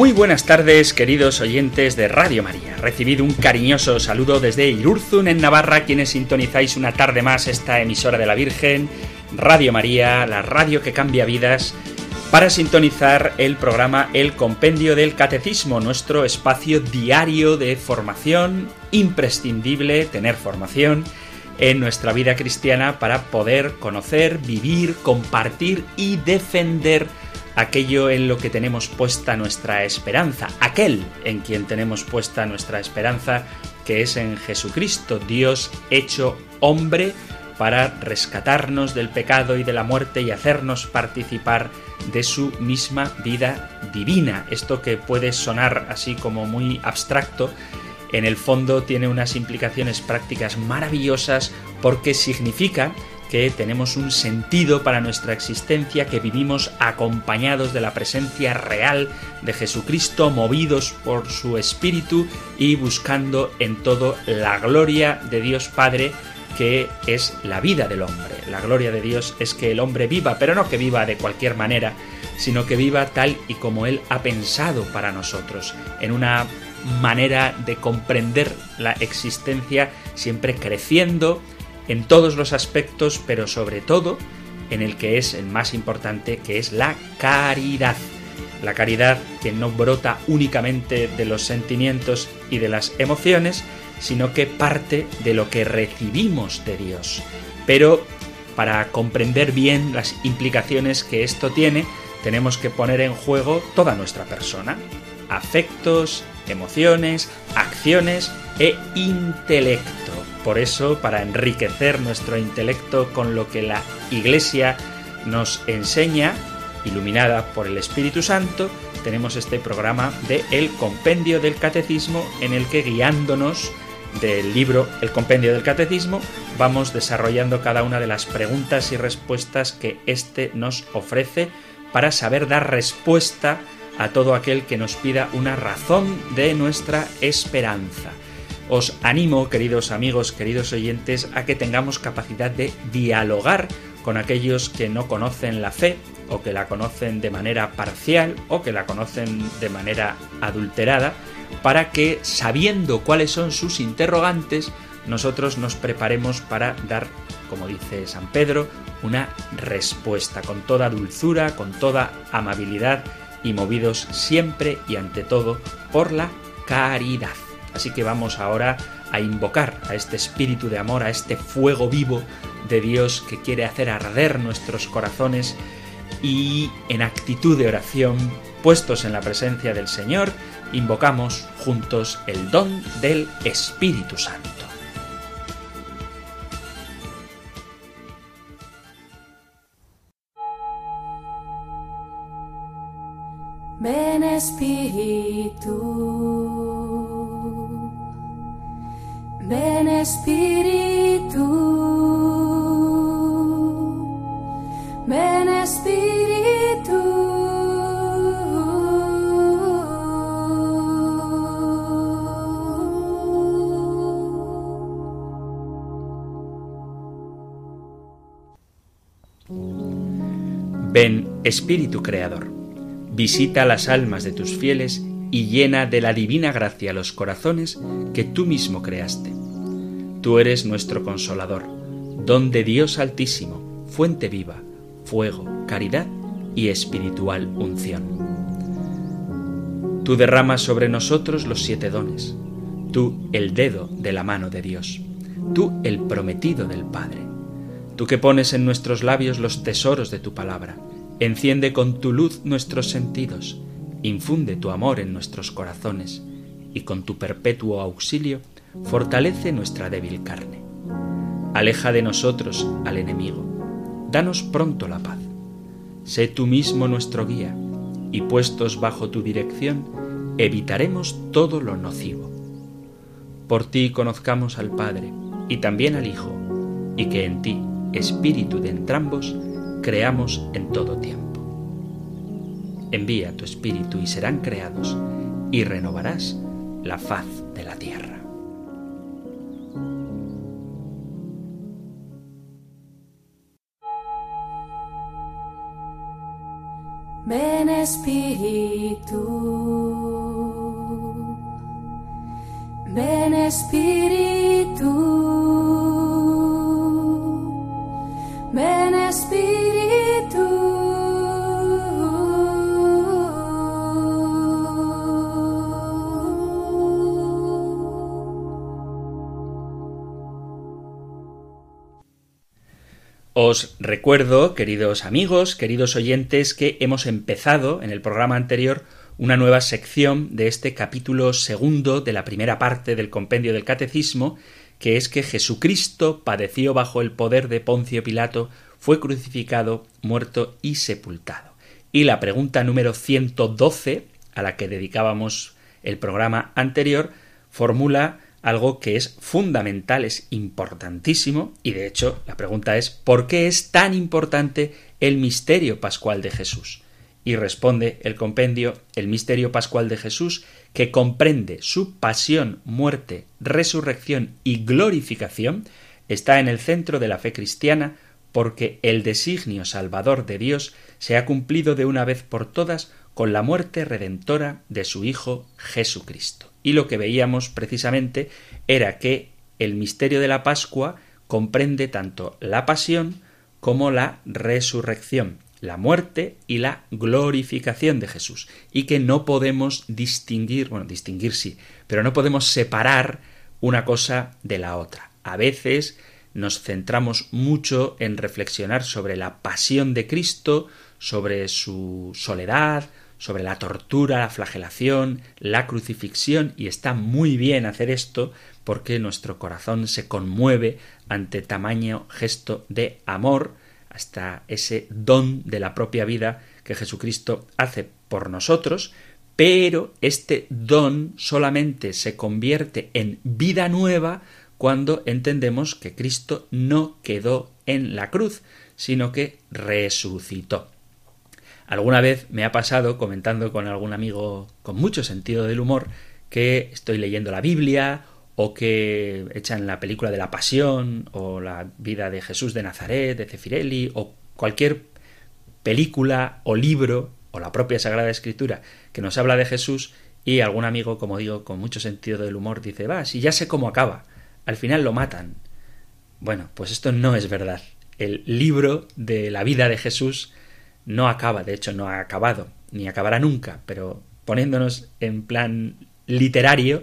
Muy buenas tardes, queridos oyentes de Radio María. Recibido un cariñoso saludo desde Irurzun, en Navarra, quienes sintonizáis una tarde más esta emisora de la Virgen, Radio María, la radio que cambia vidas, para sintonizar el programa El Compendio del Catecismo, nuestro espacio diario de formación, imprescindible tener formación en nuestra vida cristiana para poder conocer, vivir, compartir y defender aquello en lo que tenemos puesta nuestra esperanza, aquel en quien tenemos puesta nuestra esperanza, que es en Jesucristo, Dios hecho hombre, para rescatarnos del pecado y de la muerte y hacernos participar de su misma vida divina. Esto que puede sonar así como muy abstracto, en el fondo tiene unas implicaciones prácticas maravillosas porque significa que tenemos un sentido para nuestra existencia, que vivimos acompañados de la presencia real de Jesucristo, movidos por su Espíritu y buscando en todo la gloria de Dios Padre, que es la vida del hombre. La gloria de Dios es que el hombre viva, pero no que viva de cualquier manera, sino que viva tal y como Él ha pensado para nosotros, en una manera de comprender la existencia siempre creciendo, en todos los aspectos, pero sobre todo en el que es el más importante, que es la caridad. La caridad que no brota únicamente de los sentimientos y de las emociones, sino que parte de lo que recibimos de Dios. Pero para comprender bien las implicaciones que esto tiene, tenemos que poner en juego toda nuestra persona. Afectos, emociones, acciones e intelecto. Por eso, para enriquecer nuestro intelecto con lo que la Iglesia nos enseña, iluminada por el Espíritu Santo, tenemos este programa de El Compendio del Catecismo en el que guiándonos del libro El Compendio del Catecismo vamos desarrollando cada una de las preguntas y respuestas que éste nos ofrece para saber dar respuesta a todo aquel que nos pida una razón de nuestra esperanza. Os animo, queridos amigos, queridos oyentes, a que tengamos capacidad de dialogar con aquellos que no conocen la fe o que la conocen de manera parcial o que la conocen de manera adulterada, para que, sabiendo cuáles son sus interrogantes, nosotros nos preparemos para dar, como dice San Pedro, una respuesta con toda dulzura, con toda amabilidad y movidos siempre y ante todo por la caridad. Así que vamos ahora a invocar a este espíritu de amor, a este fuego vivo de Dios que quiere hacer arder nuestros corazones y en actitud de oración, puestos en la presencia del Señor, invocamos juntos el don del Espíritu Santo. Ven Espíritu. Ven Espíritu, ven Espíritu. Ven Espíritu Creador, visita las almas de tus fieles y llena de la divina gracia los corazones que tú mismo creaste. Tú eres nuestro consolador, don de Dios altísimo, fuente viva, fuego, caridad y espiritual unción. Tú derramas sobre nosotros los siete dones, tú el dedo de la mano de Dios, tú el prometido del Padre, tú que pones en nuestros labios los tesoros de tu palabra, enciende con tu luz nuestros sentidos, infunde tu amor en nuestros corazones, y con tu perpetuo auxilio fortalece nuestra débil carne. Aleja de nosotros al enemigo, danos pronto la paz. Sé tú mismo nuestro guía, y puestos bajo tu dirección, evitaremos todo lo nocivo. Por ti conozcamos al Padre, y también al Hijo, y que en ti, Espíritu de entrambos, creamos en todo tiempo. Envía tu Espíritu y serán creados, y renovarás la faz de la tierra. Ven Espíritu, ven Espíritu, Os recuerdo, queridos amigos, queridos oyentes, que hemos empezado en el programa anterior una nueva sección de este capítulo segundo de la primera parte del compendio del Catecismo, que es que Jesucristo padeció bajo el poder de Poncio Pilato, fue crucificado, muerto y sepultado. Y la pregunta número 112, a la que dedicábamos el programa anterior, formula algo que es fundamental, es importantísimo, y de hecho la pregunta es ¿por qué es tan importante el misterio pascual de Jesús? Y responde el compendio el misterio pascual de Jesús, que comprende su pasión, muerte, resurrección y glorificación, está en el centro de la fe cristiana porque el designio salvador de Dios se ha cumplido de una vez por todas con la muerte redentora de su Hijo Jesucristo. Y lo que veíamos precisamente era que el misterio de la Pascua comprende tanto la pasión como la resurrección, la muerte y la glorificación de Jesús, y que no podemos distinguir, bueno, distinguir sí, pero no podemos separar una cosa de la otra. A veces nos centramos mucho en reflexionar sobre la pasión de Cristo, sobre su soledad, sobre la tortura, la flagelación, la crucifixión, y está muy bien hacer esto porque nuestro corazón se conmueve ante tamaño gesto de amor, hasta ese don de la propia vida que Jesucristo hace por nosotros, pero este don solamente se convierte en vida nueva cuando entendemos que Cristo no quedó en la cruz, sino que resucitó. Alguna vez me ha pasado, comentando con algún amigo con mucho sentido del humor, que estoy leyendo la Biblia o que echan la película de la Pasión o la vida de Jesús de Nazaret, de Cefirelli o cualquier película o libro o la propia Sagrada Escritura que nos habla de Jesús y algún amigo, como digo, con mucho sentido del humor dice, va, si ya sé cómo acaba, al final lo matan. Bueno, pues esto no es verdad. El libro de la vida de Jesús no acaba, de hecho no ha acabado, ni acabará nunca, pero poniéndonos en plan literario,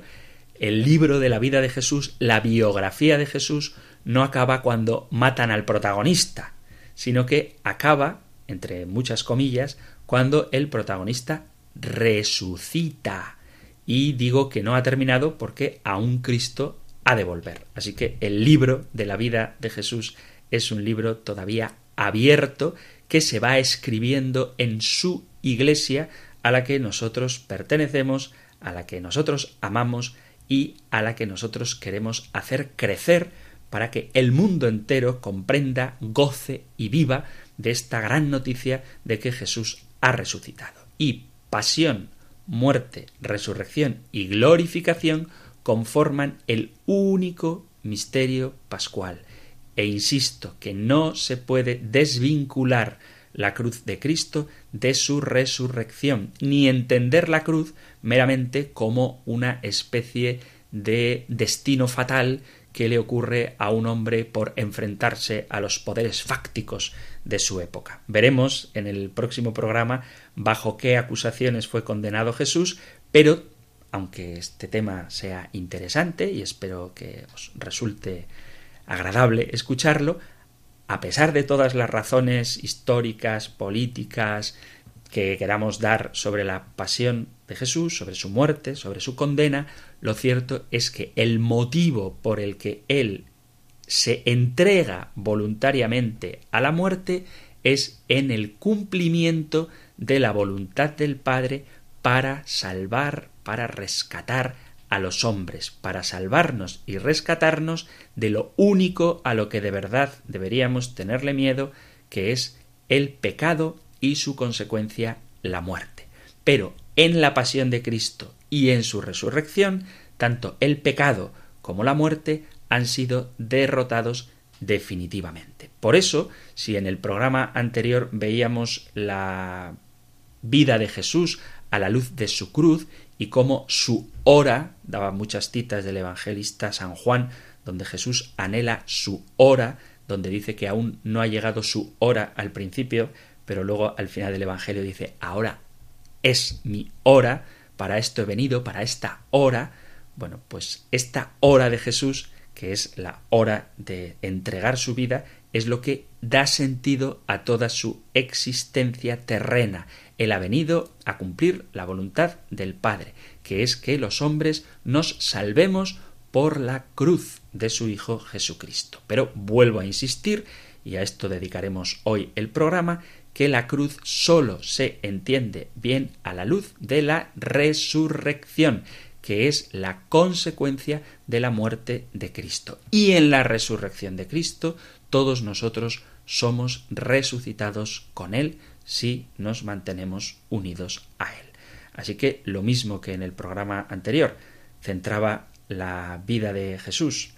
el libro de la vida de Jesús, la biografía de Jesús, no acaba cuando matan al protagonista, sino que acaba, entre muchas comillas, cuando el protagonista resucita. Y digo que no ha terminado porque aún Cristo ha de volver. Así que el libro de la vida de Jesús es un libro todavía abierto que se va escribiendo en su iglesia a la que nosotros pertenecemos, a la que nosotros amamos y a la que nosotros queremos hacer crecer para que el mundo entero comprenda, goce y viva de esta gran noticia de que Jesús ha resucitado. Y pasión, muerte, resurrección y glorificación conforman el único misterio pascual, e insisto que no se puede desvincular la cruz de Cristo de su resurrección, ni entender la cruz meramente como una especie de destino fatal que le ocurre a un hombre por enfrentarse a los poderes fácticos de su época. Veremos en el próximo programa bajo qué acusaciones fue condenado Jesús, pero aunque este tema sea interesante y espero que os resulte agradable escucharlo, a pesar de todas las razones históricas, políticas, que queramos dar sobre la pasión de Jesús, sobre su muerte, sobre su condena, lo cierto es que el motivo por el que Él se entrega voluntariamente a la muerte es en el cumplimiento de la voluntad del Padre para salvar, para rescatar a los hombres para salvarnos y rescatarnos de lo único a lo que de verdad deberíamos tenerle miedo, que es el pecado y su consecuencia la muerte. Pero en la pasión de Cristo y en su resurrección, tanto el pecado como la muerte han sido derrotados definitivamente. Por eso, si en el programa anterior veíamos la vida de Jesús a la luz de su cruz y cómo su hora, daba muchas citas del evangelista San Juan, donde Jesús anhela su hora, donde dice que aún no ha llegado su hora al principio, pero luego al final del Evangelio dice, ahora es mi hora, para esto he venido, para esta hora. Bueno, pues esta hora de Jesús, que es la hora de entregar su vida, es lo que da sentido a toda su existencia terrena. Él ha venido a cumplir la voluntad del Padre, que es que los hombres nos salvemos por la cruz de su Hijo Jesucristo. Pero vuelvo a insistir, y a esto dedicaremos hoy el programa, que la cruz sólo se entiende bien a la luz de la resurrección, que es la consecuencia de la muerte de Cristo. Y en la resurrección de Cristo todos nosotros somos resucitados con Él si nos mantenemos unidos a Él. Así que lo mismo que en el programa anterior centraba la vida de Jesús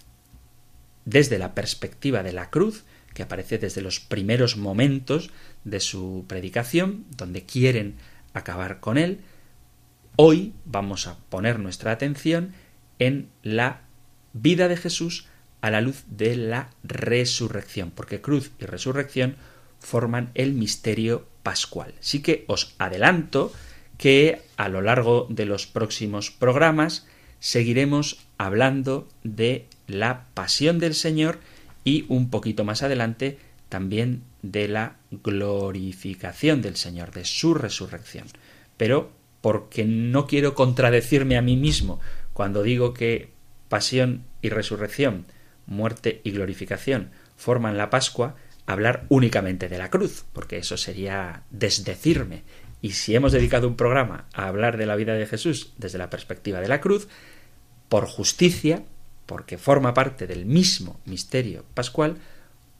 desde la perspectiva de la cruz, que aparece desde los primeros momentos de su predicación, donde quieren acabar con él, hoy vamos a poner nuestra atención en la vida de Jesús a la luz de la resurrección, porque cruz y resurrección forman el misterio pascual. Sí que os adelanto que a lo largo de los próximos programas seguiremos hablando de la pasión del Señor y un poquito más adelante también de la glorificación del Señor, de su resurrección. Pero porque no quiero contradecirme a mí mismo cuando digo que pasión y resurrección, muerte y glorificación forman la Pascua, hablar únicamente de la cruz, porque eso sería desdecirme. Y si hemos dedicado un programa a hablar de la vida de Jesús desde la perspectiva de la cruz, por justicia, porque forma parte del mismo misterio pascual,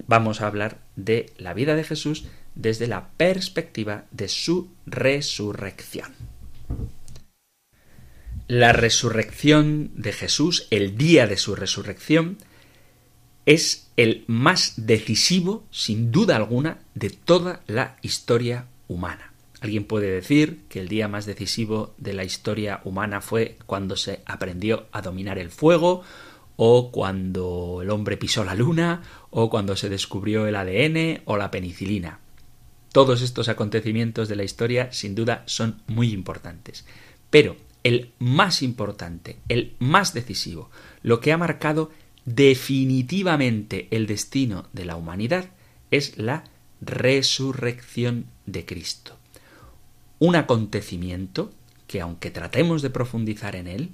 vamos a hablar de la vida de Jesús desde la perspectiva de su resurrección. La resurrección de Jesús, el día de su resurrección, es el más decisivo, sin duda alguna, de toda la historia humana. Alguien puede decir que el día más decisivo de la historia humana fue cuando se aprendió a dominar el fuego, o cuando el hombre pisó la luna, o cuando se descubrió el ADN o la penicilina. Todos estos acontecimientos de la historia sin duda son muy importantes. Pero el más importante, el más decisivo, lo que ha marcado definitivamente el destino de la humanidad es la resurrección de Cristo. Un acontecimiento que aunque tratemos de profundizar en él,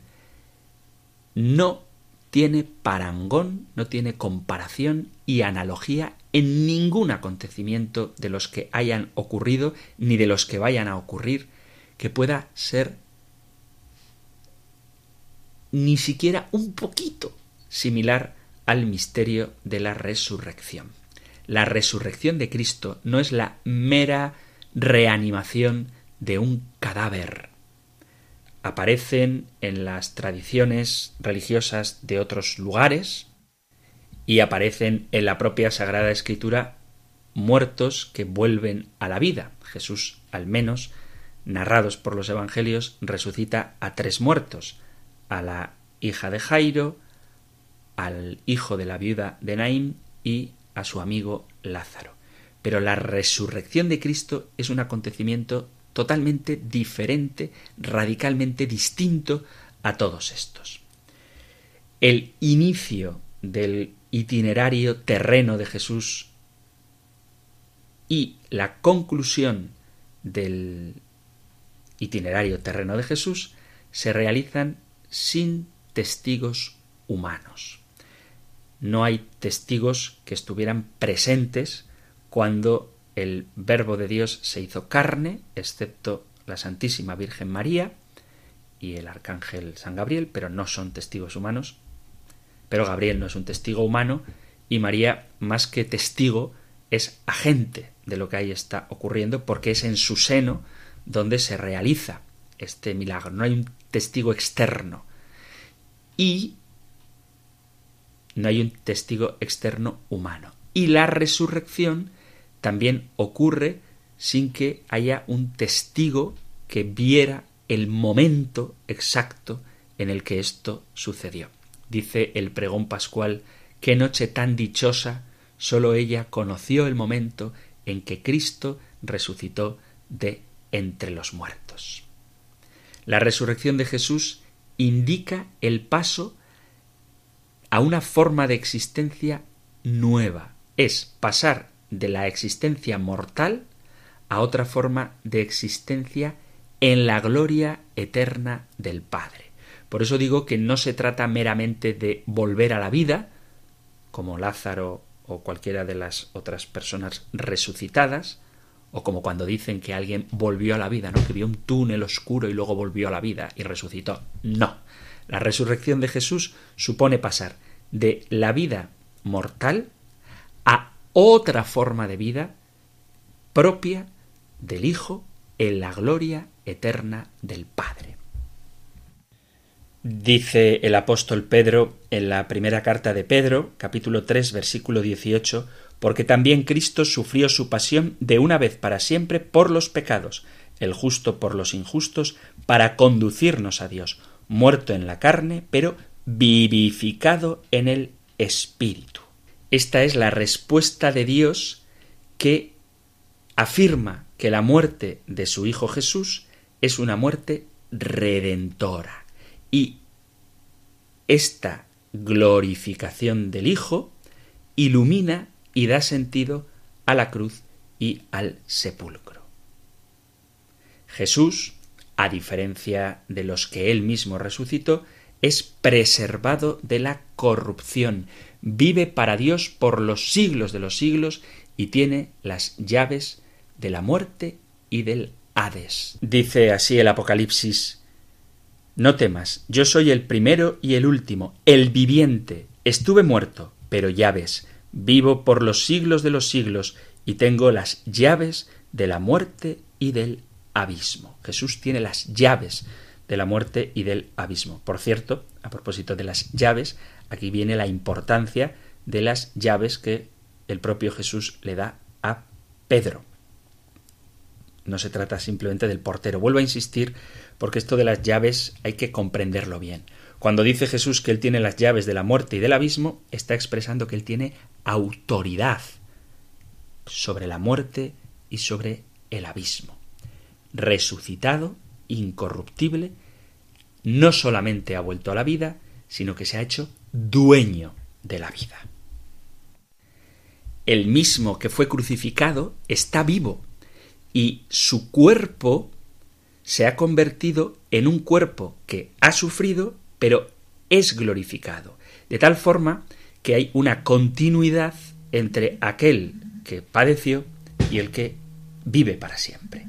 no tiene parangón, no tiene comparación y analogía en ningún acontecimiento de los que hayan ocurrido ni de los que vayan a ocurrir que pueda ser ni siquiera un poquito similar al misterio de la resurrección. La resurrección de Cristo no es la mera reanimación de un cadáver aparecen en las tradiciones religiosas de otros lugares y aparecen en la propia Sagrada Escritura muertos que vuelven a la vida. Jesús, al menos, narrados por los Evangelios, resucita a tres muertos, a la hija de Jairo, al hijo de la viuda de Naín y a su amigo Lázaro. Pero la resurrección de Cristo es un acontecimiento totalmente diferente, radicalmente distinto a todos estos. El inicio del itinerario terreno de Jesús y la conclusión del itinerario terreno de Jesús se realizan sin testigos humanos. No hay testigos que estuvieran presentes cuando el Verbo de Dios se hizo carne, excepto la Santísima Virgen María, y el arcángel San Gabriel, pero no son testigos humanos. Pero Gabriel no es un testigo humano y María, más que testigo, es agente de lo que ahí está ocurriendo porque es en su seno donde se realiza este milagro. No hay un testigo externo. Y no hay un testigo externo humano. Y la resurrección también ocurre sin que haya un testigo que viera el momento exacto en el que esto sucedió. Dice el pregón pascual, qué noche tan dichosa, sólo ella conoció el momento en que Cristo resucitó de entre los muertos. La resurrección de Jesús indica el paso a una forma de existencia nueva. Es pasar de la existencia mortal a otra forma de existencia en la gloria eterna del Padre. Por eso digo que no se trata meramente de volver a la vida, como Lázaro o cualquiera de las otras personas resucitadas, o como cuando dicen que alguien volvió a la vida, ¿no? que vio un túnel oscuro y luego volvió a la vida y resucitó. No. La resurrección de Jesús supone pasar de la vida mortal a otra forma de vida propia del Hijo en la gloria eterna del Padre. Dice el apóstol Pedro en la primera carta de Pedro, capítulo 3, versículo 18, porque también Cristo sufrió su pasión de una vez para siempre por los pecados, el justo por los injustos, para conducirnos a Dios, muerto en la carne, pero vivificado en el Espíritu. Esta es la respuesta de Dios que afirma que la muerte de su Hijo Jesús es una muerte redentora. Y esta glorificación del Hijo ilumina y da sentido a la cruz y al sepulcro. Jesús, a diferencia de los que él mismo resucitó, es preservado de la corrupción, vive para Dios por los siglos de los siglos y tiene las llaves de la muerte y del Hades. Dice así el Apocalipsis No temas, yo soy el primero y el último, el viviente. Estuve muerto, pero ya ves, vivo por los siglos de los siglos y tengo las llaves de la muerte y del abismo. Jesús tiene las llaves de la muerte y del abismo. Por cierto, a propósito de las llaves, aquí viene la importancia de las llaves que el propio Jesús le da a Pedro. No se trata simplemente del portero. Vuelvo a insistir porque esto de las llaves hay que comprenderlo bien. Cuando dice Jesús que Él tiene las llaves de la muerte y del abismo, está expresando que Él tiene autoridad sobre la muerte y sobre el abismo. Resucitado, incorruptible, no solamente ha vuelto a la vida, sino que se ha hecho dueño de la vida. El mismo que fue crucificado está vivo y su cuerpo se ha convertido en un cuerpo que ha sufrido, pero es glorificado, de tal forma que hay una continuidad entre aquel que padeció y el que vive para siempre.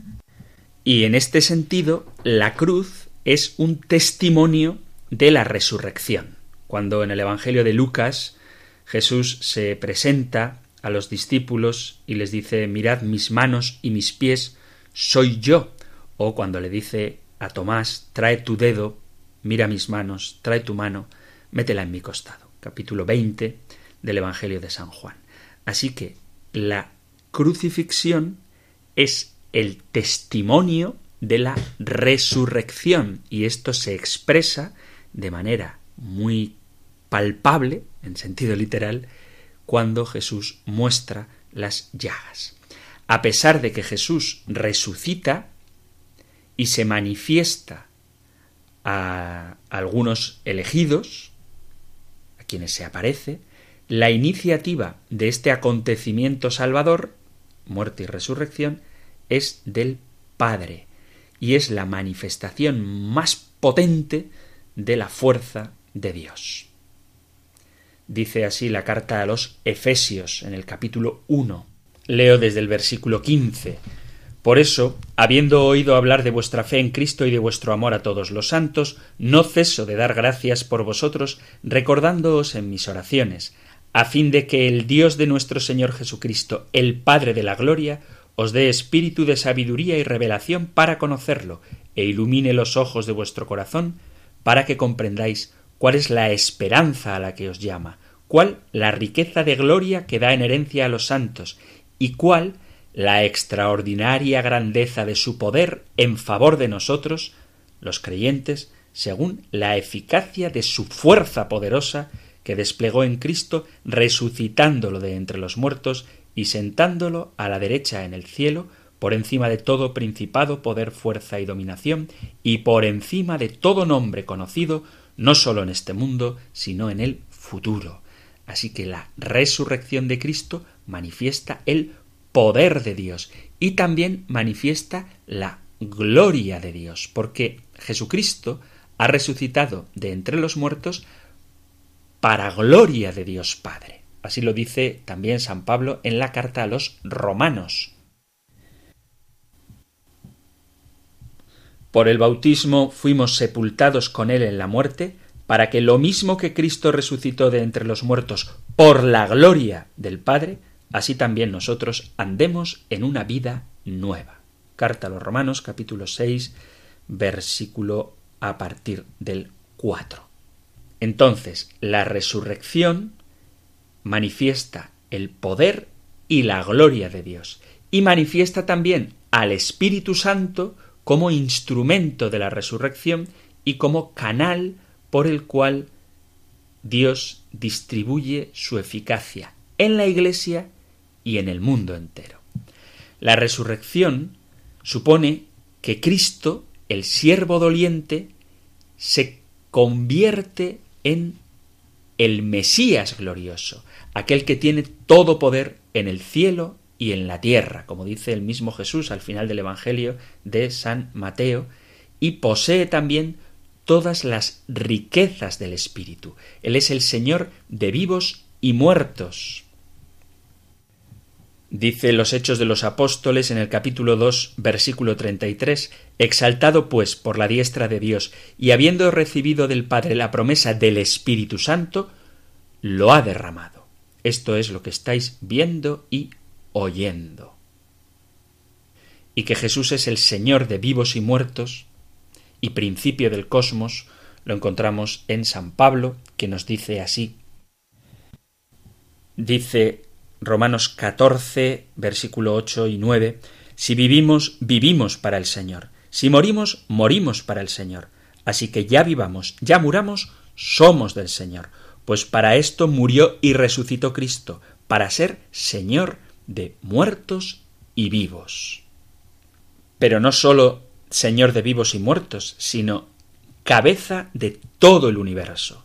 Y en este sentido, la cruz es un testimonio de la resurrección. Cuando en el Evangelio de Lucas Jesús se presenta a los discípulos y les dice mirad mis manos y mis pies, soy yo. O cuando le dice a Tomás, trae tu dedo, mira mis manos, trae tu mano, métela en mi costado. Capítulo 20 del Evangelio de San Juan. Así que la crucifixión es el testimonio de la resurrección y esto se expresa de manera muy palpable, en sentido literal, cuando Jesús muestra las llagas. A pesar de que Jesús resucita y se manifiesta a algunos elegidos, a quienes se aparece, la iniciativa de este acontecimiento salvador, muerte y resurrección, es del Padre y es la manifestación más potente de la fuerza de Dios. Dice así la carta a los Efesios en el capítulo 1. Leo desde el versículo 15. Por eso, habiendo oído hablar de vuestra fe en Cristo y de vuestro amor a todos los santos, no ceso de dar gracias por vosotros, recordándoos en mis oraciones, a fin de que el Dios de nuestro Señor Jesucristo, el Padre de la Gloria, os dé espíritu de sabiduría y revelación para conocerlo, e ilumine los ojos de vuestro corazón, para que comprendáis cuál es la esperanza a la que os llama, cuál la riqueza de gloria que da en herencia a los santos, y cuál la extraordinaria grandeza de su poder en favor de nosotros, los creyentes, según la eficacia de su fuerza poderosa que desplegó en Cristo, resucitándolo de entre los muertos y sentándolo a la derecha en el cielo, por encima de todo principado, poder, fuerza y dominación, y por encima de todo nombre conocido, no sólo en este mundo, sino en el futuro. Así que la resurrección de Cristo manifiesta el poder de Dios y también manifiesta la gloria de Dios, porque Jesucristo ha resucitado de entre los muertos para gloria de Dios Padre. Así lo dice también San Pablo en la carta a los romanos. Por el bautismo fuimos sepultados con él en la muerte, para que lo mismo que Cristo resucitó de entre los muertos por la gloria del Padre, así también nosotros andemos en una vida nueva. Carta a los Romanos capítulo 6 versículo a partir del 4. Entonces, la resurrección manifiesta el poder y la gloria de Dios y manifiesta también al Espíritu Santo como instrumento de la resurrección y como canal por el cual Dios distribuye su eficacia en la Iglesia y en el mundo entero. La resurrección supone que Cristo, el siervo doliente, se convierte en el Mesías glorioso, aquel que tiene todo poder en el cielo y en la tierra, como dice el mismo Jesús al final del Evangelio de San Mateo, y posee también todas las riquezas del Espíritu. Él es el Señor de vivos y muertos. Dice los Hechos de los Apóstoles en el capítulo 2, versículo 33, Exaltado pues por la diestra de Dios y habiendo recibido del Padre la promesa del Espíritu Santo, lo ha derramado. Esto es lo que estáis viendo y oyendo. Y que Jesús es el Señor de vivos y muertos y principio del cosmos, lo encontramos en San Pablo, que nos dice así. Dice Romanos 14, versículo 8 y 9, si vivimos, vivimos para el Señor. Si morimos, morimos para el Señor. Así que ya vivamos, ya muramos, somos del Señor. Pues para esto murió y resucitó Cristo, para ser Señor de muertos y vivos. Pero no sólo Señor de vivos y muertos, sino cabeza de todo el universo.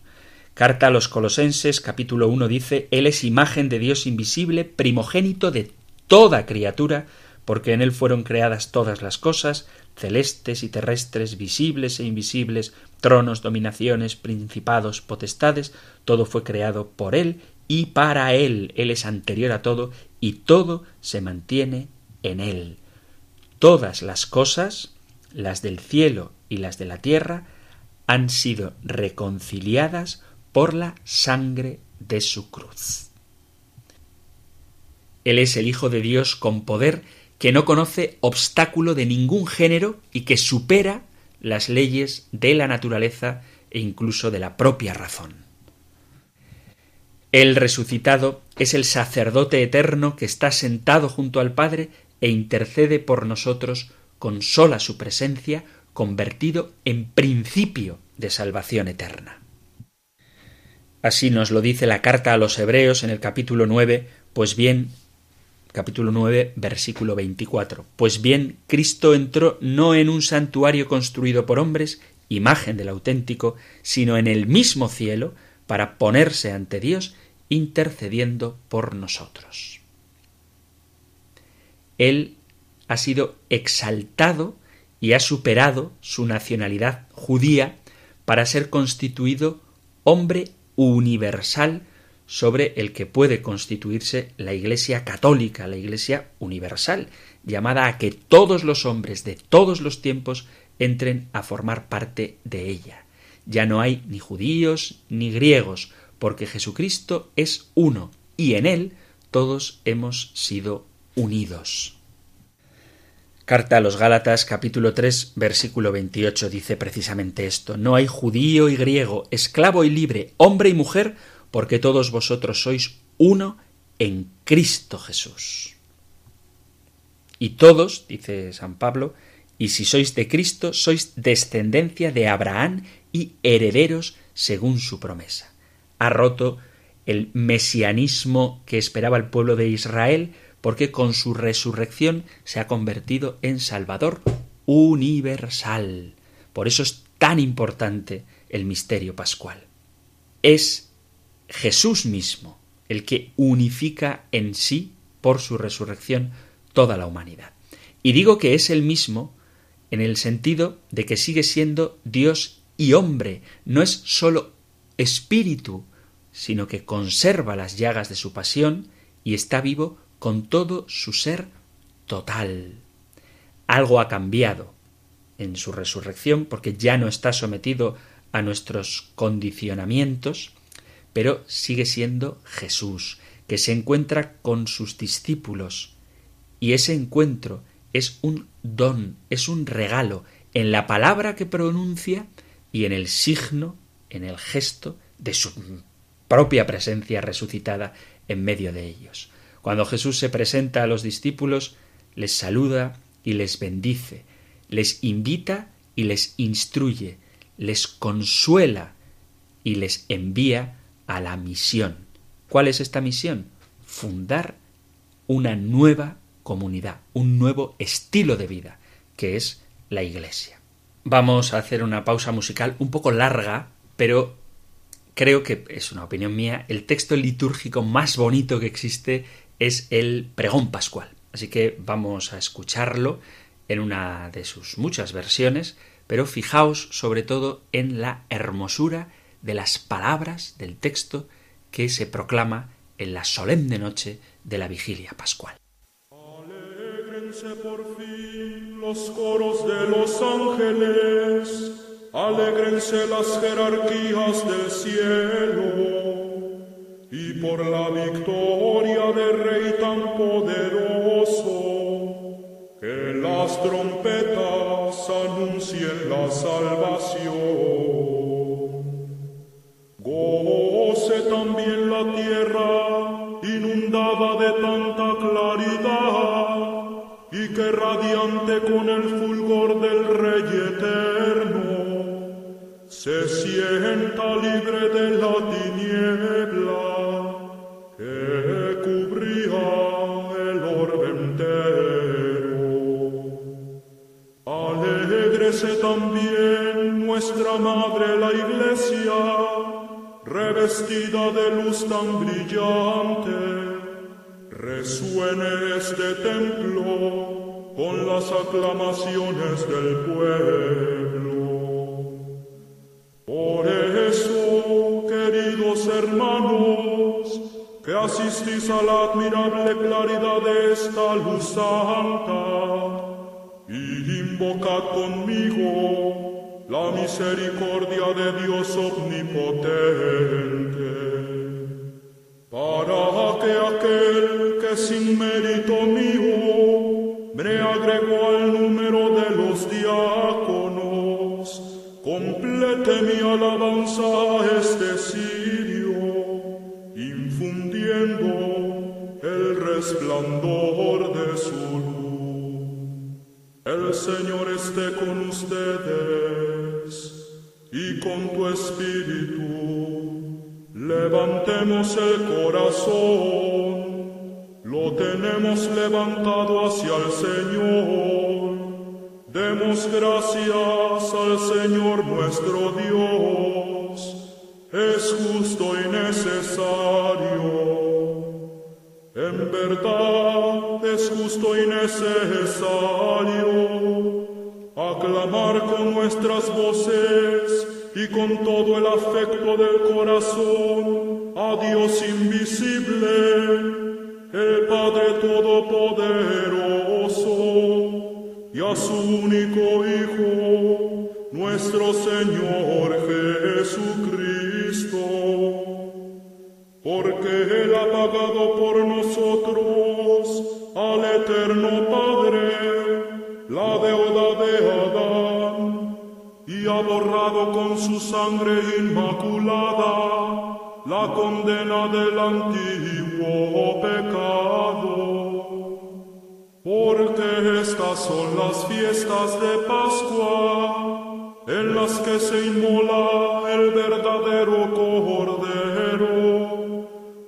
Carta a los Colosenses capítulo 1 dice, Él es imagen de Dios invisible, primogénito de toda criatura, porque en Él fueron creadas todas las cosas, celestes y terrestres, visibles e invisibles, tronos, dominaciones, principados, potestades, todo fue creado por Él y para Él. Él es anterior a todo y todo se mantiene en Él. Todas las cosas, las del cielo y las de la tierra, han sido reconciliadas por la sangre de su cruz. Él es el Hijo de Dios con poder que no conoce obstáculo de ningún género y que supera las leyes de la naturaleza e incluso de la propia razón. El resucitado es el sacerdote eterno que está sentado junto al Padre e intercede por nosotros con sola su presencia, convertido en principio de salvación eterna. Así nos lo dice la carta a los Hebreos en el capítulo 9, pues bien, capítulo 9, versículo 24. Pues bien, Cristo entró no en un santuario construido por hombres, imagen del auténtico, sino en el mismo cielo, para ponerse ante Dios, intercediendo por nosotros. Él ha sido exaltado y ha superado su nacionalidad judía para ser constituido hombre universal sobre el que puede constituirse la Iglesia católica, la Iglesia universal. llamada a que todos los hombres de todos los tiempos entren a formar parte de ella. Ya no hay ni judíos ni griegos, porque Jesucristo es uno, y en él todos hemos sido unidos. Carta a los Gálatas capítulo 3 versículo 28 dice precisamente esto, no hay judío y griego, esclavo y libre, hombre y mujer, porque todos vosotros sois uno en Cristo Jesús. Y todos, dice San Pablo, y si sois de Cristo, sois descendencia de Abraham y herederos según su promesa. Ha roto el mesianismo que esperaba el pueblo de Israel, porque con su resurrección se ha convertido en Salvador universal. Por eso es tan importante el misterio pascual. Es Jesús mismo el que unifica en sí, por su resurrección, toda la humanidad. Y digo que es el mismo en el sentido de que sigue siendo Dios y hombre, no es sólo espíritu, sino que conserva las llagas de su pasión y está vivo con todo su ser total. Algo ha cambiado en su resurrección porque ya no está sometido a nuestros condicionamientos, pero sigue siendo Jesús, que se encuentra con sus discípulos, y ese encuentro es un don, es un regalo en la palabra que pronuncia y en el signo, en el gesto de su propia presencia resucitada en medio de ellos. Cuando Jesús se presenta a los discípulos, les saluda y les bendice, les invita y les instruye, les consuela y les envía a la misión. ¿Cuál es esta misión? Fundar una nueva comunidad, un nuevo estilo de vida, que es la Iglesia. Vamos a hacer una pausa musical un poco larga, pero creo que es una opinión mía, el texto litúrgico más bonito que existe es el pregón pascual. Así que vamos a escucharlo en una de sus muchas versiones, pero fijaos sobre todo en la hermosura de las palabras del texto que se proclama en la solemne noche de la vigilia pascual. Alégrense por fin los coros de los ángeles, alégrense las jerarquías del cielo, y por la victoria del Rey tan poderoso, que las trompetas anuncien la salvación. También la tierra inundada de tanta claridad y que radiante con el fulgor del Rey eterno se sienta libre de la tiniebla que cubría el orbe entero. También nuestra Madre la Iglesia, revestida de luz tan brillante, resuene este templo con las aclamaciones del pueblo. Por eso, queridos hermanos, que asistís a la admirable claridad de esta luz santa, y invocad conmigo la misericordia de Dios omnipotente, para que aquel que sin mérito mío me agregó al número de los diáconos, complete mi alabanza a este sirio, infundiendo el resplandor de su luz. El Señor esté con ustedes y con tu espíritu. Levantemos el corazón, lo tenemos levantado hacia el Señor. Demos gracias al Señor nuestro Dios, es justo y necesario. En verdad es justo y necesario aclamar con nuestras voces y con todo el afecto del corazón a Dios invisible, el Padre Todopoderoso y a su único Hijo, nuestro Señor Jesucristo, porque Él ha pagado por nosotros al eterno Padre de Adán y ha borrado con su sangre inmaculada la condena del antiguo pecado. Porque estas son las fiestas de Pascua, en las que se inmola el verdadero cordero,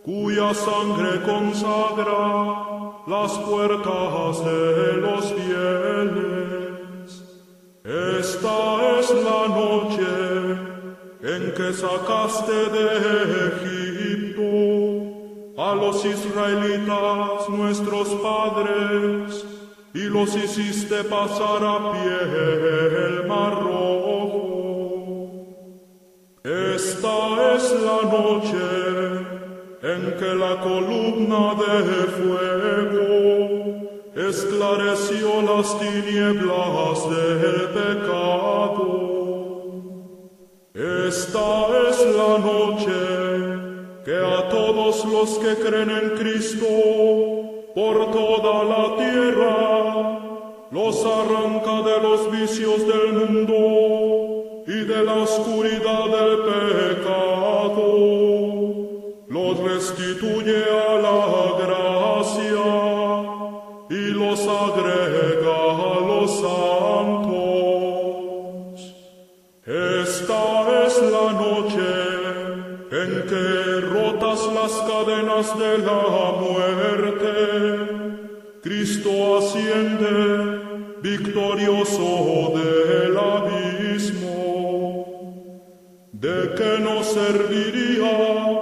cuya sangre consagra las puertas de los fieles. Esta es la noche en que sacaste de Egipto a los israelitas nuestros padres y los hiciste pasar a pie el mar rojo. Esta es la noche en que la columna de fuego esclareció las tinieblas del pecado. Esta es la noche que a todos los que creen en Cristo por toda la tierra los arranca de los vicios del mundo y de la oscuridad del pecado, los restituye a la que rotas las cadenas de la muerte, Cristo asciende victorioso del abismo. ¿De qué nos serviría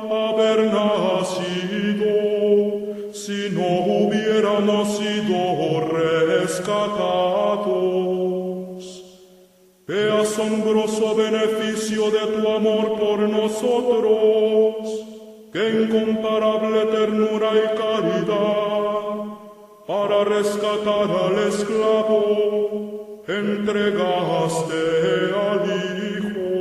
asombroso beneficio de tu amor por nosotros! ¡Qué incomparable ternura y caridad! Para rescatar al esclavo, entregaste al Hijo.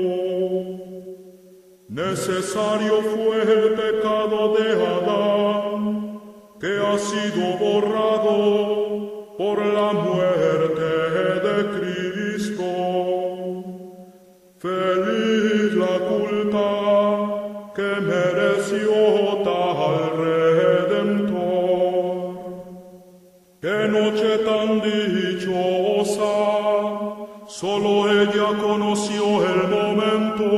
Necesario fue el pecado de Adán, que ha sido borrado por la muerte de Cristo. Que mereció tal redentor. Qué noche tan dichosa, solo ella conoció el momento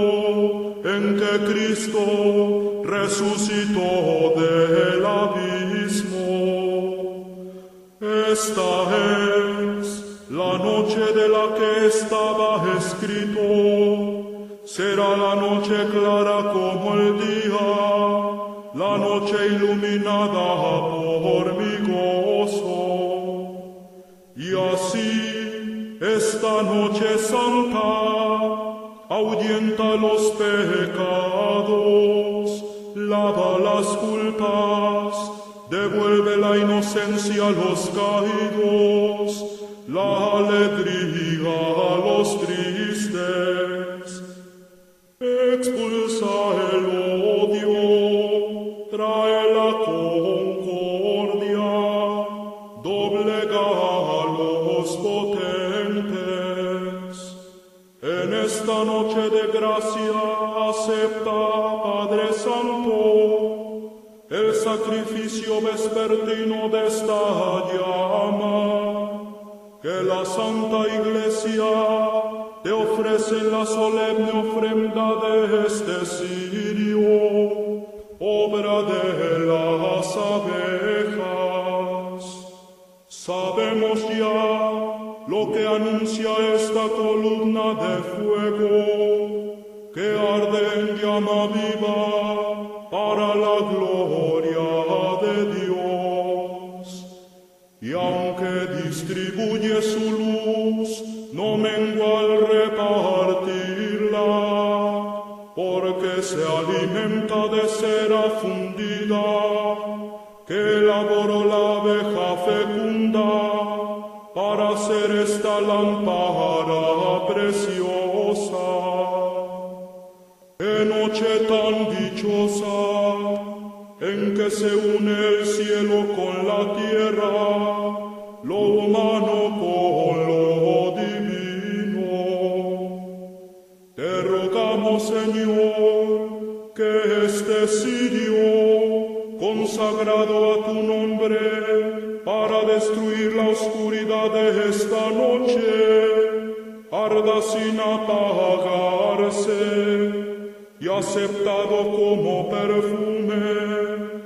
en que Cristo resucitó del abismo. Esta es la noche de la que estaba escrito, será la noche clara como el día, la noche iluminada por mi gozo. Y así, esta noche santa, ahuyenta los pecados, lava las culpas, devuelve la inocencia a los caídos, la alegría a los tristes, vespertino de esta llama, que la Santa Iglesia te ofrece la solemne ofrenda de este cirio, obra de las abejas. Sabemos ya lo que anuncia esta columna de fuego que arde en llama viva para la gloria su luz, no mengua al repartirla, porque se alimenta de cera fundida que elaboró la abeja fecunda para hacer esta lámpara preciosa. Qué noche tan dichosa en que se une el cielo con la tierra, lo Señor, que este sirio consagrado a tu nombre para destruir la oscuridad de esta noche, arda sin apagarse y aceptado como perfume,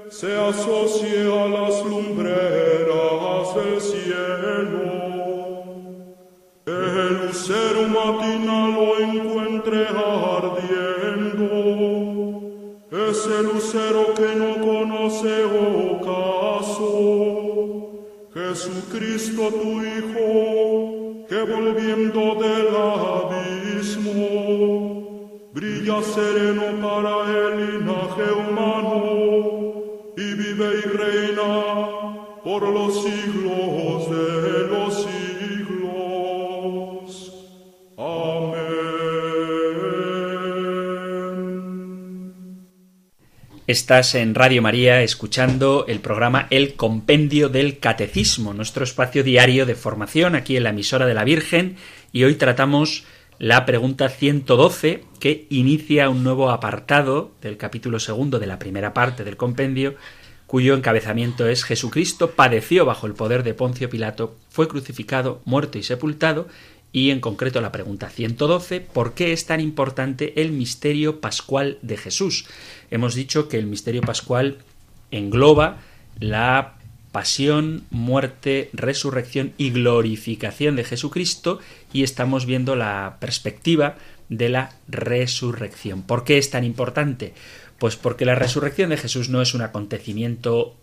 se asocie a las lumbreras del cielo. El lucero matinal lo encuentre ardiendo, ese lucero que no conoce ocaso. Jesucristo tu Hijo, que volviendo del abismo, brilla sereno para el linaje humano y vive y reina por los siglos de los siglos. Estás en Radio María escuchando el programa El Compendio del Catecismo, nuestro espacio diario de formación aquí en la emisora de la Virgen, y hoy tratamos la pregunta 112 que inicia un nuevo apartado del capítulo segundo de la primera parte del compendio, cuyo encabezamiento es Jesucristo padeció bajo el poder de Poncio Pilato, fue crucificado, muerto y sepultado, y en concreto la pregunta 112, ¿por qué es tan importante el misterio pascual de Jesús? Hemos dicho que el misterio pascual engloba la pasión, muerte, resurrección y glorificación de Jesucristo y estamos viendo la perspectiva de la resurrección. ¿Por qué es tan importante? Pues porque la resurrección de Jesús no es un acontecimiento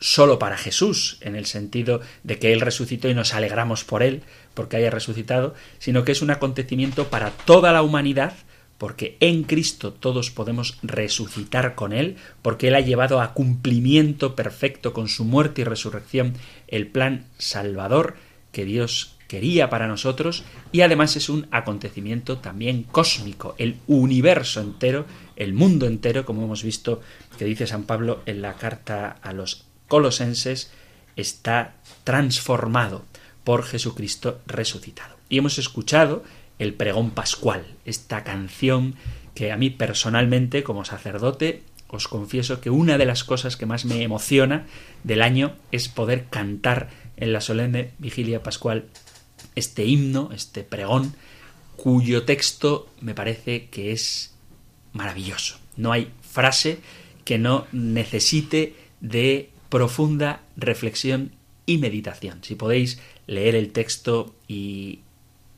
solo para Jesús, en el sentido de que Él resucitó y nos alegramos por Él, porque haya resucitado, sino que es un acontecimiento para toda la humanidad, porque en Cristo todos podemos resucitar con Él, porque Él ha llevado a cumplimiento perfecto con su muerte y resurrección el plan salvador que Dios quería para nosotros, y además es un acontecimiento también cósmico, el universo entero, el mundo entero, como hemos visto que dice San Pablo en la carta a los colosenses, está transformado por Jesucristo resucitado. Y hemos escuchado el pregón pascual, esta canción que a mí personalmente, como sacerdote, os confieso que una de las cosas que más me emociona del año es poder cantar en la solemne vigilia pascual este himno, este pregón, cuyo texto me parece que es maravilloso. No hay frase que no necesite de profunda reflexión y meditación. Si podéis leer el texto y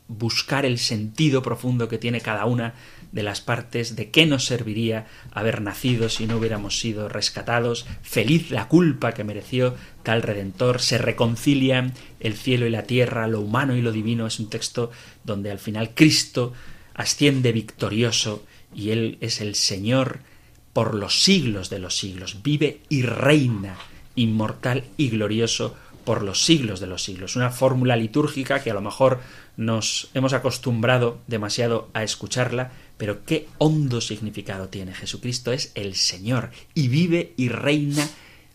buscar el sentido profundo que tiene cada una de las partes, de qué nos serviría haber nacido si no hubiéramos sido rescatados, feliz la culpa que mereció tal redentor, se reconcilian el cielo y la tierra, lo humano y lo divino, es un texto donde al final Cristo asciende victorioso y Él es el Señor por los siglos de los siglos, vive y reina, inmortal y glorioso por los siglos de los siglos. Una fórmula litúrgica que a lo mejor nos hemos acostumbrado demasiado a escucharla, pero qué hondo significado tiene. Jesucristo es el Señor y vive y reina,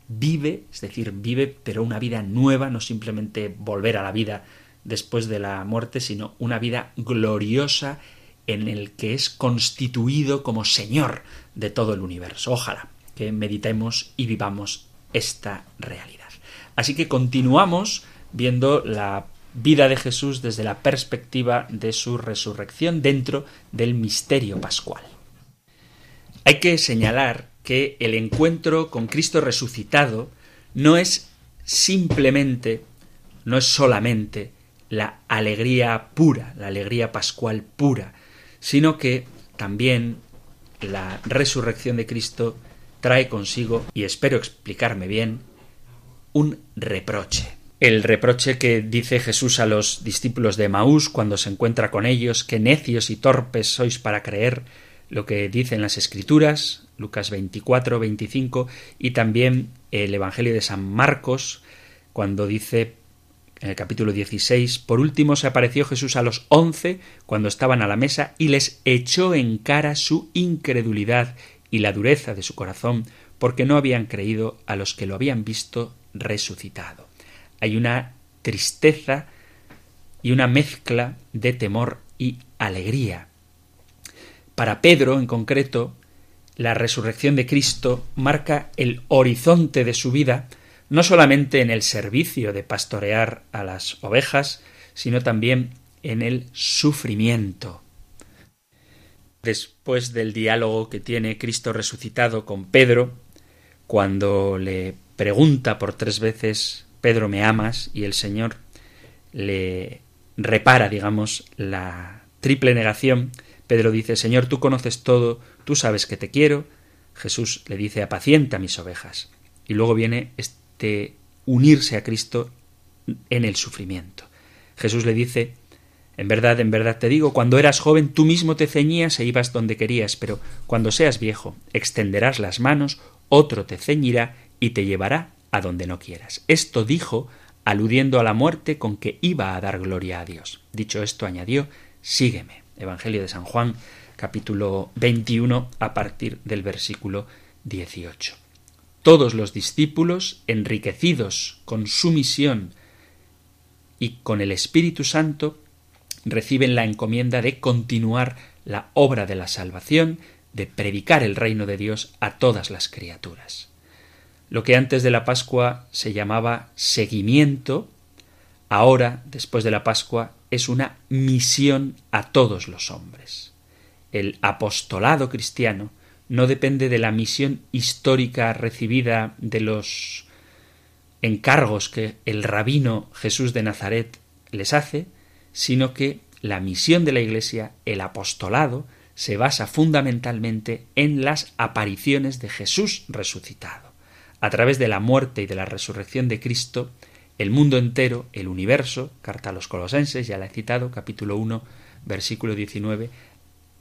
vive, es decir, vive, pero una vida nueva, no simplemente volver a la vida después de la muerte, sino una vida gloriosa en el que es constituido como Señor de todo el universo. Ojalá que meditemos y vivamos esta realidad. Así que continuamos viendo la vida de Jesús desde la perspectiva de su resurrección dentro del misterio pascual. Hay que señalar que el encuentro con Cristo resucitado no es simplemente, no es solamente la alegría pura, la alegría pascual pura, sino que también la resurrección de Cristo trae consigo, y espero explicarme bien, un reproche. El reproche que dice Jesús a los discípulos de Maús cuando se encuentra con ellos, que necios y torpes sois para creer lo que dicen las Escrituras, Lucas 24, 25, y también el Evangelio de San Marcos, cuando dice en el capítulo 16, por último se apareció Jesús a los once cuando estaban a la mesa y les echó en cara su incredulidad y la dureza de su corazón, porque no habían creído a los que lo habían visto resucitado. Hay una tristeza y una mezcla de temor y alegría. Para Pedro, en concreto, la resurrección de Cristo marca el horizonte de su vida, no solamente en el servicio de pastorear a las ovejas, sino también en el sufrimiento. Después del diálogo que tiene Cristo resucitado con Pedro, cuando le pregunta por tres veces, Pedro, ¿me amas? y el Señor le repara, digamos, la triple negación, Pedro dice, Señor, tú conoces todo, tú sabes que te quiero. Jesús le dice, apacienta mis ovejas. Y luego viene este unirse a Cristo en el sufrimiento. Jesús le dice, en verdad, en verdad te digo, cuando eras joven tú mismo te ceñías e ibas donde querías, pero cuando seas viejo extenderás las manos, otro te ceñirá y te llevará a donde no quieras. Esto dijo aludiendo a la muerte con que iba a dar gloria a Dios. Dicho esto, añadió, sígueme. Evangelio de San Juan, capítulo 21, a partir del versículo 18. Todos los discípulos, enriquecidos con su misión y con el Espíritu Santo, reciben la encomienda de continuar la obra de la salvación, de predicar el reino de Dios a todas las criaturas. Lo que antes de la Pascua se llamaba seguimiento, ahora, después de la Pascua, es una misión a todos los hombres. El apostolado cristiano no depende de la misión histórica recibida de los encargos que el rabino Jesús de Nazaret les hace, sino que la misión de la Iglesia, el apostolado, se basa fundamentalmente en las apariciones de Jesús resucitado. A través de la muerte y de la resurrección de Cristo, el mundo entero, el universo, carta a los colosenses, ya la he citado, capítulo 1, versículo 19,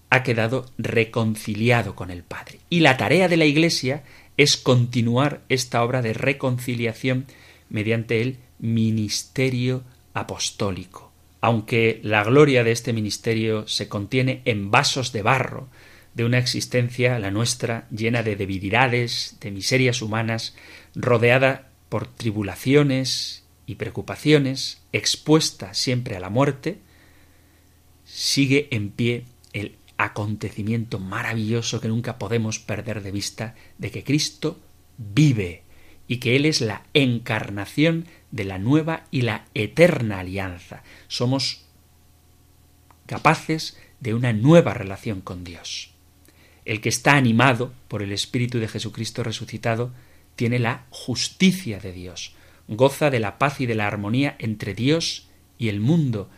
ha quedado reconciliado con el Padre. Y la tarea de la Iglesia es continuar esta obra de reconciliación mediante el ministerio apostólico. Aunque la gloria de este ministerio se contiene en vasos de barro, de una existencia, la nuestra, llena de debilidades, de miserias humanas, rodeada por tribulaciones y preocupaciones, expuesta siempre a la muerte, sigue en pie el acontecimiento maravilloso que nunca podemos perder de vista de que Cristo vive y que Él es la encarnación de la nueva y la eterna alianza. Somos capaces de una nueva relación con Dios. El que está animado por el Espíritu de Jesucristo resucitado tiene la justicia de Dios, goza de la paz y de la armonía entre Dios y el mundo,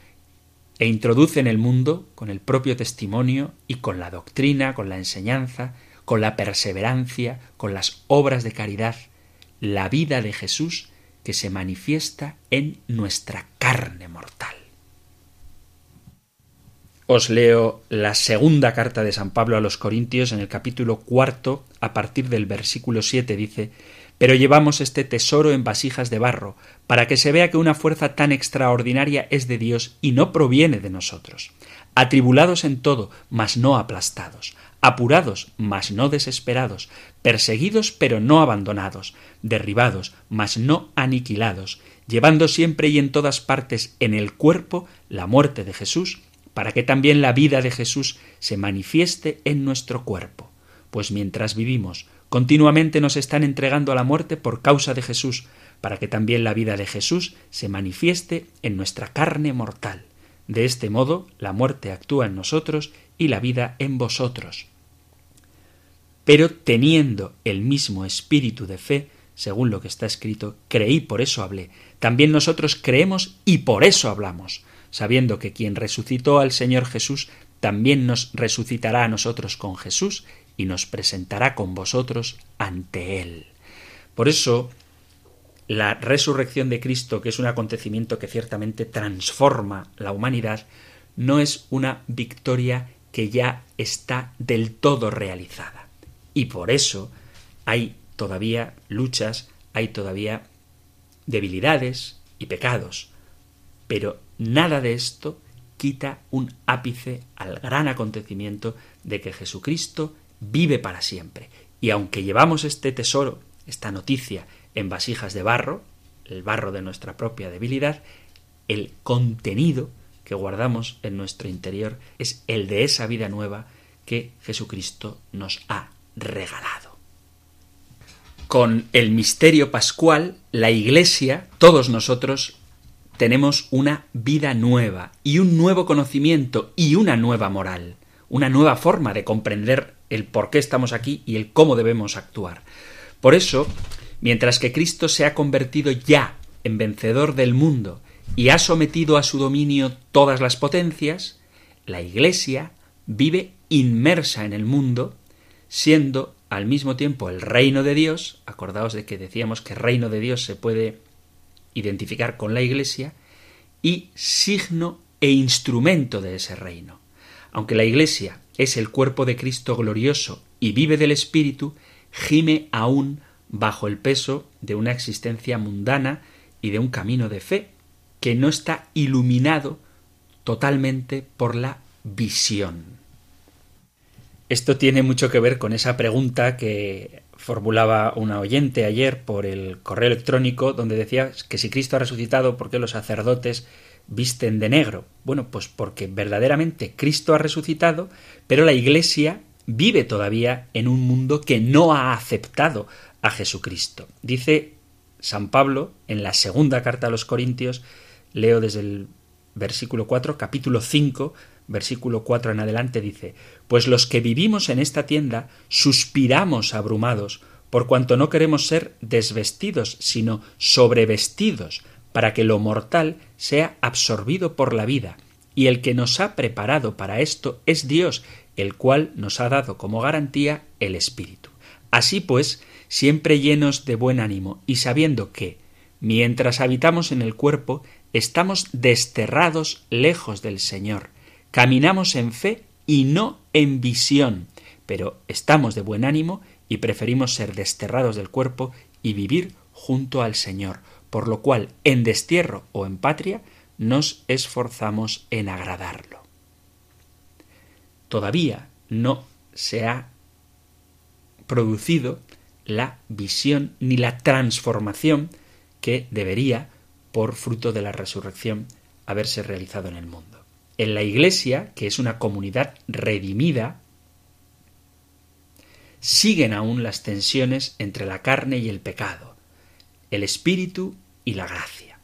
e introduce en el mundo, con el propio testimonio y con la doctrina, con la enseñanza, con la perseverancia, con las obras de caridad, la vida de Jesús que se manifiesta en nuestra carne mortal. Os leo la segunda carta de San Pablo a los Corintios en el capítulo cuarto, a partir del versículo siete dice pero llevamos este tesoro en vasijas de barro, para que se vea que una fuerza tan extraordinaria es de Dios y no proviene de nosotros. Atribulados en todo, mas no aplastados, apurados, mas no desesperados, perseguidos, pero no abandonados, derribados, mas no aniquilados, llevando siempre y en todas partes en el cuerpo la muerte de Jesús, para que también la vida de Jesús se manifieste en nuestro cuerpo. Pues mientras vivimos, Continuamente nos están entregando a la muerte por causa de Jesús, para que también la vida de Jesús se manifieste en nuestra carne mortal. De este modo, la muerte actúa en nosotros y la vida en vosotros. Pero teniendo el mismo espíritu de fe, según lo que está escrito, creí, por eso hablé. También nosotros creemos y por eso hablamos, sabiendo que quien resucitó al Señor Jesús también nos resucitará a nosotros con Jesús y nos presentará con vosotros ante Él. Por eso, la resurrección de Cristo, que es un acontecimiento que ciertamente transforma la humanidad, no es una victoria que ya está del todo realizada. Y por eso hay todavía luchas, hay todavía debilidades y pecados, Pero nada de esto quita un ápice al gran acontecimiento de que Jesucristo vive para siempre. Y aunque llevamos este tesoro, esta noticia, en vasijas de barro, el barro de nuestra propia debilidad, el contenido que guardamos en nuestro interior es el de esa vida nueva que Jesucristo nos ha regalado. Con el misterio pascual, la Iglesia, todos nosotros, tenemos una vida nueva y un nuevo conocimiento y una nueva moral, una nueva forma de comprender el por qué estamos aquí y el cómo debemos actuar. Por eso, mientras que Cristo se ha convertido ya en vencedor del mundo y ha sometido a su dominio todas las potencias, la Iglesia vive inmersa en el mundo, siendo al mismo tiempo el reino de Dios, acordaos de que decíamos que reino de Dios se puede identificar con la Iglesia, y signo e instrumento de ese reino. Aunque la Iglesia es el cuerpo de Cristo glorioso y vive del Espíritu, gime aún bajo el peso de una existencia mundana y de un camino de fe que no está iluminado totalmente por la visión. Esto tiene mucho que ver con esa pregunta que formulaba una oyente ayer por el correo electrónico donde decía que si Cristo ha resucitado, ¿por qué los sacerdotes visten de negro? Bueno, pues porque verdaderamente Cristo ha resucitado, pero la Iglesia vive todavía en un mundo que no ha aceptado a Jesucristo. Dice San Pablo en la segunda carta a los Corintios, leo desde el versículo 4, capítulo 5, versículo 4 en adelante, dice, Pues los que vivimos en esta tienda suspiramos abrumados, por cuanto no queremos ser desvestidos, sino sobrevestidos, para que lo mortal sea absorbido por la vida. Y el que nos ha preparado para esto es Dios, el cual nos ha dado como garantía el Espíritu. Así pues, siempre llenos de buen ánimo y sabiendo que, mientras habitamos en el cuerpo, estamos desterrados lejos del Señor, caminamos en fe y no en visión, pero estamos de buen ánimo y preferimos ser desterrados del cuerpo y vivir junto al Señor, por lo cual en destierro o en patria nos esforzamos en agradarlo. Todavía no se ha producido la visión ni la transformación que debería, por fruto de la resurrección, haberse realizado en el mundo. En la Iglesia, que es una comunidad redimida, siguen aún las tensiones entre la carne y el pecado, el espíritu y la gracia.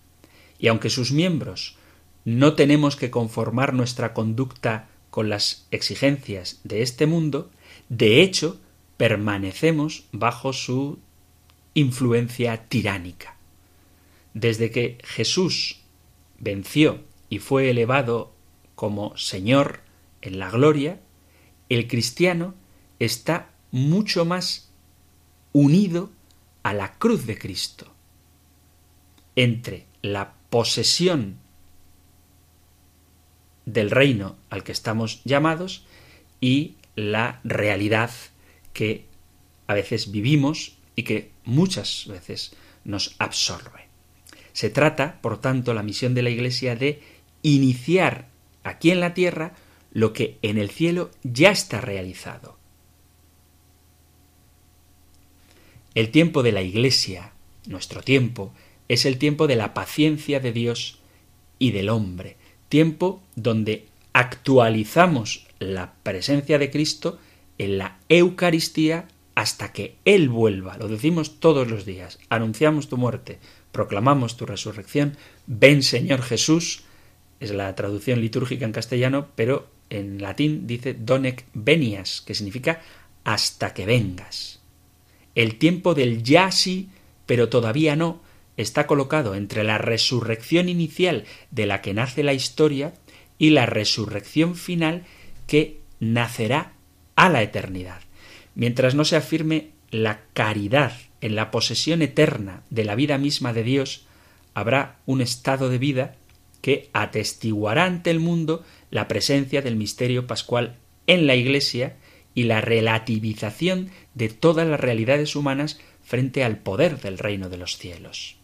Y aunque sus miembros no tenemos que conformar nuestra conducta con las exigencias de este mundo, de hecho, permanecemos bajo su influencia tiránica. Desde que Jesús venció y fue elevado como Señor en la gloria, el cristiano está mucho más unido a la cruz de Cristo. Entre la posesión del reino al que estamos llamados y la realidad que a veces vivimos y que muchas veces nos absorbe. Se trata, por tanto, la misión de la Iglesia de iniciar aquí en la tierra lo que en el cielo ya está realizado. El tiempo de la Iglesia, nuestro tiempo, es el tiempo de la paciencia de Dios y del hombre, tiempo donde actualizamos la presencia de Cristo en la Eucaristía hasta que Él vuelva. Lo decimos todos los días. Anunciamos tu muerte, proclamamos tu resurrección. Ven Señor Jesús. Es la traducción litúrgica en castellano, pero en latín dice donec venias, que significa hasta que vengas. El tiempo del ya sí, pero todavía no, está colocado entre la resurrección inicial de la que nace la historia y la resurrección final que nacerá a la eternidad. Mientras no se afirme la caridad en la posesión eterna de la vida misma de Dios, habrá un estado de vida que atestiguará ante el mundo la presencia del misterio pascual en la Iglesia y la relativización de todas las realidades humanas frente al poder del reino de los cielos.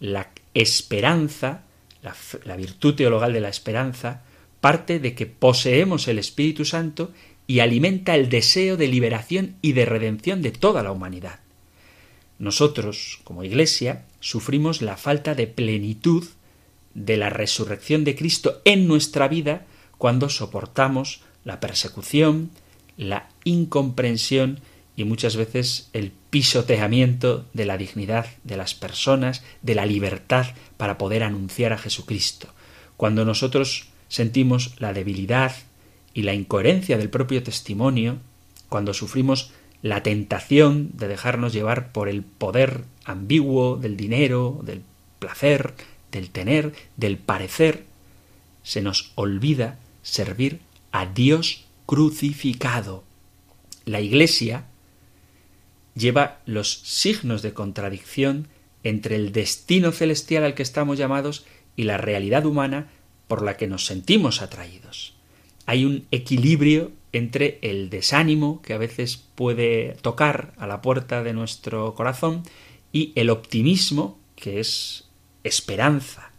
La esperanza, la, virtud teologal de la esperanza, parte de que poseemos el Espíritu Santo y alimenta el deseo de liberación y de redención de toda la humanidad. Nosotros, como Iglesia, sufrimos la falta de plenitud de la resurrección de Cristo en nuestra vida cuando soportamos la persecución, la incomprensión y muchas veces el pisoteamiento de la dignidad de las personas, de la libertad para poder anunciar a Jesucristo. Cuando nosotros sentimos la debilidad y la incoherencia del propio testimonio, cuando sufrimos la tentación de dejarnos llevar por el poder ambiguo del dinero, del placer, del tener, del parecer, se nos olvida servir a Dios crucificado. La Iglesia lleva los signos de contradicción entre el destino celestial al que estamos llamados y la realidad humana por la que nos sentimos atraídos. Hay un equilibrio entre el desánimo que a veces puede tocar a la puerta de nuestro corazón y el optimismo que es esperanza,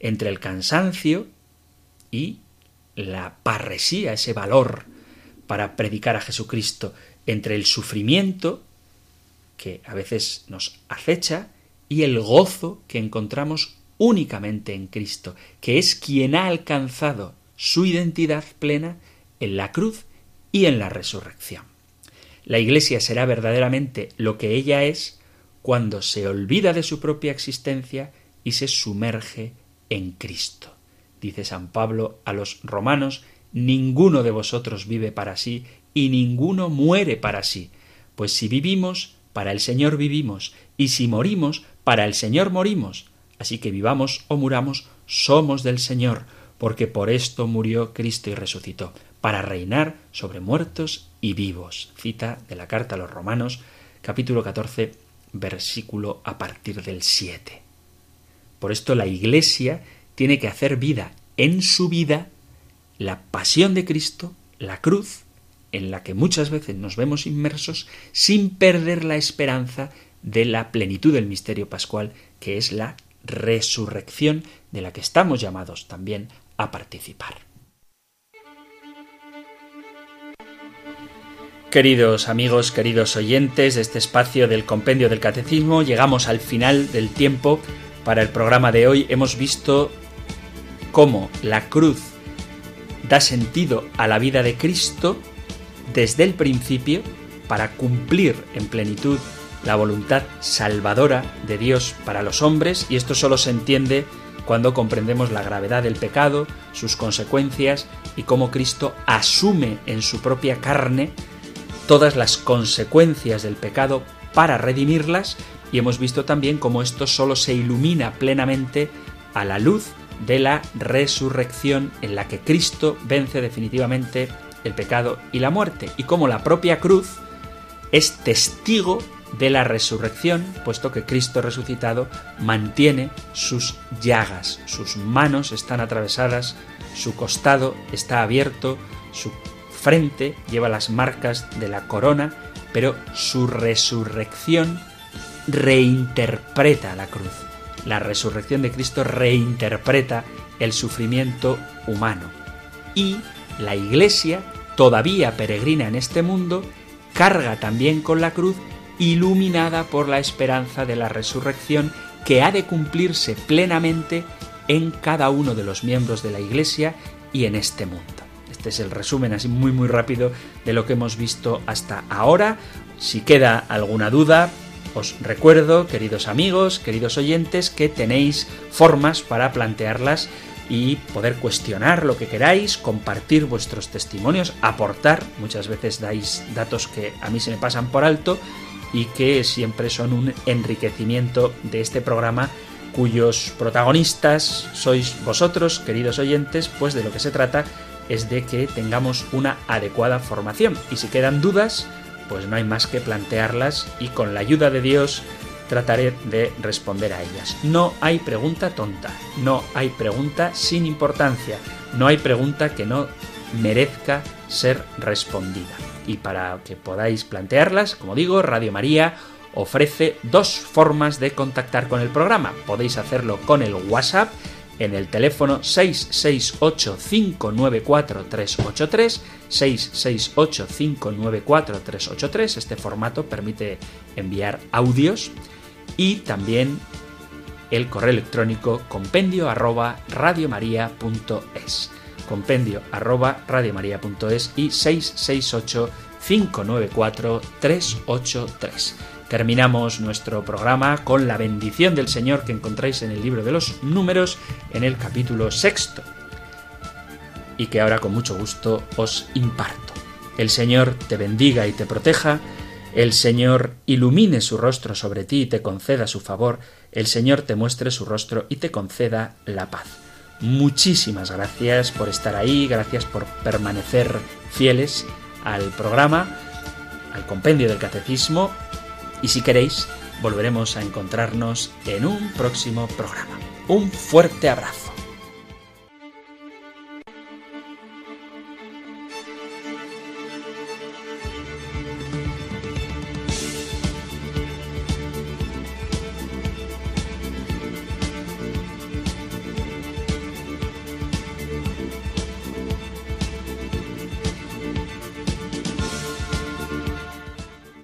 entre el cansancio y la parresía, ese valor para predicar a Jesucristo, entre el sufrimiento que a veces nos acecha y el gozo que encontramos únicamente en Cristo, que es quien ha alcanzado su identidad plena en la cruz y en la resurrección. La Iglesia será verdaderamente lo que ella es cuando se olvida de su propia existencia y se sumerge en Cristo. Dice San Pablo a los romanos, ninguno de vosotros vive para sí y ninguno muere para sí, pues si vivimos, para el Señor vivimos, y si morimos, para el Señor morimos. Así que vivamos o muramos, somos del Señor, porque por esto murió Cristo y resucitó, para reinar sobre muertos y vivos. Cita de la carta a los Romanos, capítulo 14, versículo a partir del 7. Por esto la Iglesia tiene que hacer vida en su vida la pasión de Cristo, la cruz, en la que muchas veces nos vemos inmersos sin perder la esperanza de la plenitud del misterio pascual, que es la resurrección de la que estamos llamados también a participar. Queridos amigos, queridos oyentes de este espacio del Compendio del Catecismo, llegamos al final del tiempo para el programa de hoy. Hemos visto cómo la cruz da sentido a la vida de Cristo desde el principio para cumplir en plenitud la voluntad salvadora de Dios para los hombres y esto solo se entiende cuando comprendemos la gravedad del pecado, sus consecuencias y cómo Cristo asume en su propia carne todas las consecuencias del pecado para redimirlas y hemos visto también cómo esto solo se ilumina plenamente a la luz de la resurrección en la que Cristo vence definitivamente el pecado y la muerte y cómo la propia cruz es testigo de la resurrección, puesto que Cristo resucitado mantiene sus llagas, sus manos están atravesadas, su costado está abierto, su frente lleva las marcas de la corona, pero su resurrección reinterpreta la cruz. La resurrección de Cristo reinterpreta el sufrimiento humano. Y la Iglesia, todavía peregrina en este mundo, carga también con la cruz iluminada por la esperanza de la resurrección que ha de cumplirse plenamente en cada uno de los miembros de la Iglesia y en este mundo. Este es el resumen así muy muy rápido de lo que hemos visto hasta ahora. Si queda alguna duda, os recuerdo, queridos amigos, queridos oyentes, que tenéis formas para plantearlas y poder cuestionar lo que queráis, compartir vuestros testimonios, aportar, muchas veces dais datos que a mí se me pasan por alto y que siempre son un enriquecimiento de este programa cuyos protagonistas sois vosotros, queridos oyentes, pues de lo que se trata es de que tengamos una adecuada formación. Y si quedan dudas, pues no hay más que plantearlas y con la ayuda de Dios trataré de responder a ellas. No hay pregunta tonta, no hay pregunta sin importancia, no hay pregunta que no merezca ser respondida y para que podáis plantearlas, como digo, Radio María ofrece dos formas de contactar con el programa. Podéis hacerlo con el WhatsApp en el teléfono 668-594-383, 668-594-383. Este formato permite enviar audios y también el correo electrónico compendio arroba radiomaria.es compendio arroba radiomaria.es y 668 594 383. Terminamos nuestro programa con la bendición del Señor que encontráis en el libro de los números en el capítulo sexto y que ahora con mucho gusto os imparto. El Señor te bendiga y te proteja, el Señor ilumine su rostro sobre ti y te conceda su favor, el Señor te muestre su rostro y te conceda la paz. Muchísimas gracias por estar ahí, gracias por permanecer fieles al programa, al compendio del catecismo y si queréis, volveremos a encontrarnos en un próximo programa. Un fuerte abrazo.